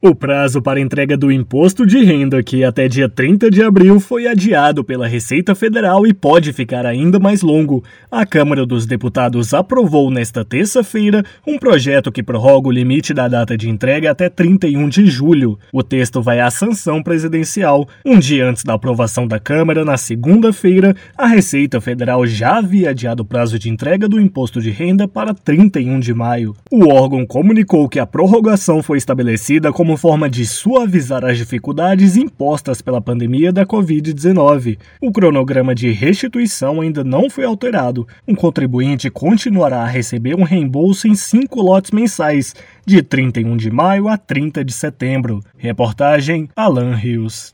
O prazo para entrega do imposto de renda, que até dia 30 de abril foi adiado pela Receita Federal e pode ficar ainda mais longo. A Câmara dos Deputados aprovou nesta terça-feira um projeto que prorroga o limite da data de entrega até 31 de julho. O texto vai à sanção presidencial. Um dia antes da aprovação da Câmara, na segunda-feira, a Receita Federal já havia adiado o prazo de entrega do imposto de renda para 31 de maio. O órgão comunicou que a prorrogação foi estabelecida como como forma de suavizar as dificuldades impostas pela pandemia da Covid-19. O cronograma de restituição ainda não foi alterado. Um contribuinte continuará a receber um reembolso em cinco lotes mensais, de 31 de maio a 30 de setembro. Reportagem Alan Rios.